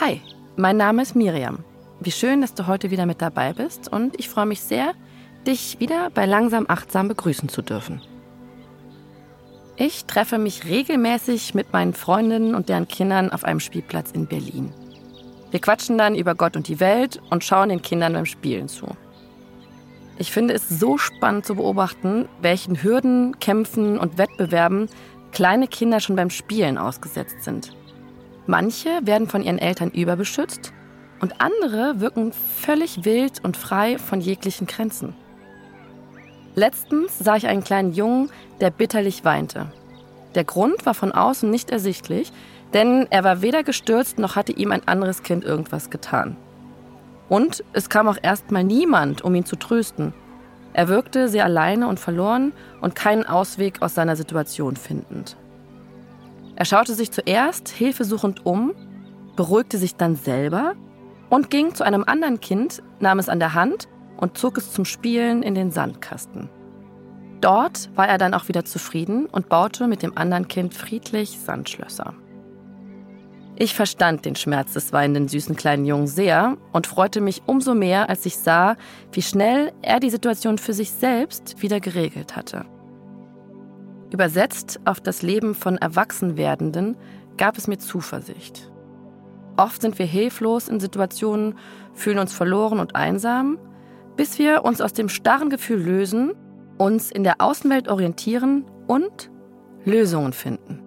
Hi, mein Name ist Miriam. Wie schön, dass du heute wieder mit dabei bist und ich freue mich sehr, dich wieder bei Langsam Achtsam begrüßen zu dürfen. Ich treffe mich regelmäßig mit meinen Freundinnen und deren Kindern auf einem Spielplatz in Berlin. Wir quatschen dann über Gott und die Welt und schauen den Kindern beim Spielen zu. Ich finde es so spannend zu beobachten, welchen Hürden, Kämpfen und Wettbewerben kleine Kinder schon beim Spielen ausgesetzt sind. Manche werden von ihren Eltern überbeschützt und andere wirken völlig wild und frei von jeglichen Grenzen. Letztens sah ich einen kleinen Jungen, der bitterlich weinte. Der Grund war von außen nicht ersichtlich, denn er war weder gestürzt noch hatte ihm ein anderes Kind irgendwas getan. Und es kam auch erstmal niemand, um ihn zu trösten. Er wirkte sehr alleine und verloren und keinen Ausweg aus seiner Situation findend. Er schaute sich zuerst hilfesuchend um, beruhigte sich dann selber und ging zu einem anderen Kind, nahm es an der Hand und zog es zum Spielen in den Sandkasten. Dort war er dann auch wieder zufrieden und baute mit dem anderen Kind friedlich Sandschlösser. Ich verstand den Schmerz des weinenden süßen kleinen Jungen sehr und freute mich umso mehr, als ich sah, wie schnell er die Situation für sich selbst wieder geregelt hatte. Übersetzt auf das Leben von Erwachsenwerdenden gab es mir Zuversicht. Oft sind wir hilflos in Situationen, fühlen uns verloren und einsam, bis wir uns aus dem starren Gefühl lösen uns in der Außenwelt orientieren und Lösungen finden.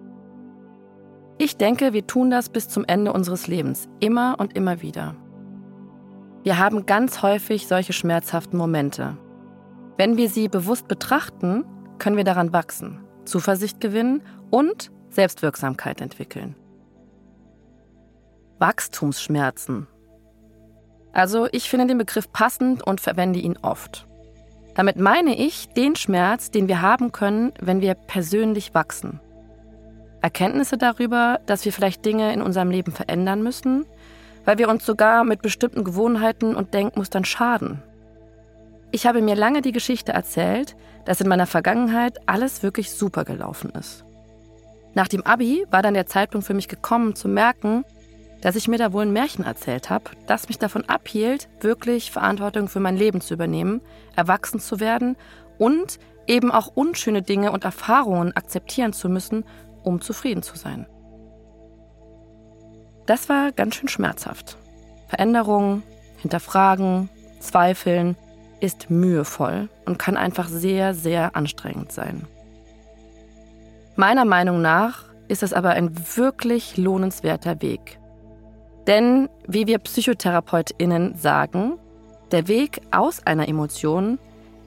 Ich denke, wir tun das bis zum Ende unseres Lebens, immer und immer wieder. Wir haben ganz häufig solche schmerzhaften Momente. Wenn wir sie bewusst betrachten, können wir daran wachsen, Zuversicht gewinnen und Selbstwirksamkeit entwickeln. Wachstumsschmerzen. Also ich finde den Begriff passend und verwende ihn oft. Damit meine ich den Schmerz, den wir haben können, wenn wir persönlich wachsen. Erkenntnisse darüber, dass wir vielleicht Dinge in unserem Leben verändern müssen, weil wir uns sogar mit bestimmten Gewohnheiten und Denkmustern schaden. Ich habe mir lange die Geschichte erzählt, dass in meiner Vergangenheit alles wirklich super gelaufen ist. Nach dem Abi war dann der Zeitpunkt für mich gekommen zu merken, dass ich mir da wohl ein Märchen erzählt habe, das mich davon abhielt, wirklich Verantwortung für mein Leben zu übernehmen, erwachsen zu werden und eben auch unschöne Dinge und Erfahrungen akzeptieren zu müssen, um zufrieden zu sein. Das war ganz schön schmerzhaft. Veränderungen, hinterfragen, zweifeln ist mühevoll und kann einfach sehr, sehr anstrengend sein. Meiner Meinung nach ist es aber ein wirklich lohnenswerter Weg, denn, wie wir PsychotherapeutInnen sagen, der Weg aus einer Emotion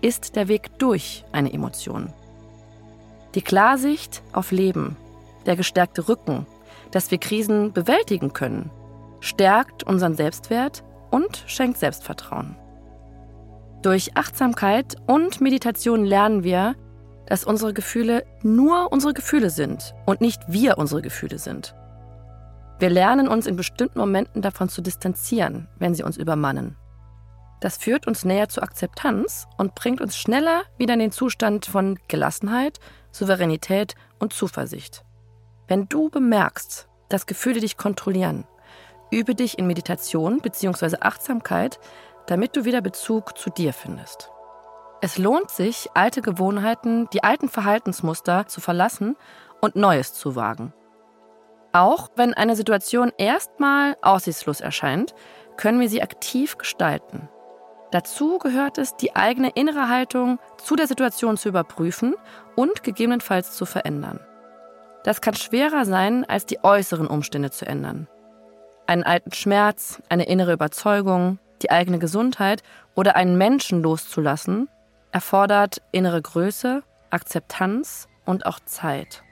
ist der Weg durch eine Emotion. Die Klarsicht auf Leben, der gestärkte Rücken, dass wir Krisen bewältigen können, stärkt unseren Selbstwert und schenkt Selbstvertrauen. Durch Achtsamkeit und Meditation lernen wir, dass unsere Gefühle nur unsere Gefühle sind und nicht wir unsere Gefühle sind. Wir lernen uns in bestimmten Momenten davon zu distanzieren, wenn sie uns übermannen. Das führt uns näher zur Akzeptanz und bringt uns schneller wieder in den Zustand von Gelassenheit, Souveränität und Zuversicht. Wenn du bemerkst, dass Gefühle dich kontrollieren, übe dich in Meditation bzw. Achtsamkeit, damit du wieder Bezug zu dir findest. Es lohnt sich, alte Gewohnheiten, die alten Verhaltensmuster zu verlassen und Neues zu wagen. Auch wenn eine Situation erstmal aussichtslos erscheint, können wir sie aktiv gestalten. Dazu gehört es, die eigene innere Haltung zu der Situation zu überprüfen und gegebenenfalls zu verändern. Das kann schwerer sein, als die äußeren Umstände zu ändern. Einen alten Schmerz, eine innere Überzeugung, die eigene Gesundheit oder einen Menschen loszulassen, erfordert innere Größe, Akzeptanz und auch Zeit.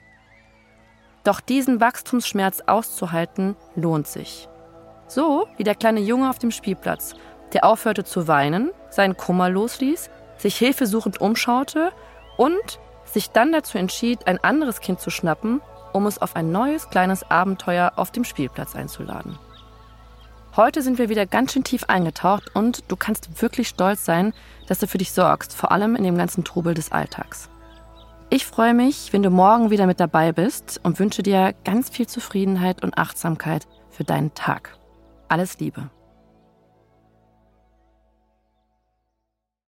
Doch diesen Wachstumsschmerz auszuhalten, lohnt sich. So wie der kleine Junge auf dem Spielplatz, der aufhörte zu weinen, seinen Kummer losließ, sich hilfesuchend umschaute und sich dann dazu entschied, ein anderes Kind zu schnappen, um es auf ein neues kleines Abenteuer auf dem Spielplatz einzuladen. Heute sind wir wieder ganz schön tief eingetaucht und du kannst wirklich stolz sein, dass du für dich sorgst, vor allem in dem ganzen Trubel des Alltags. Ich freue mich, wenn du morgen wieder mit dabei bist und wünsche dir ganz viel Zufriedenheit und Achtsamkeit für deinen Tag. Alles Liebe.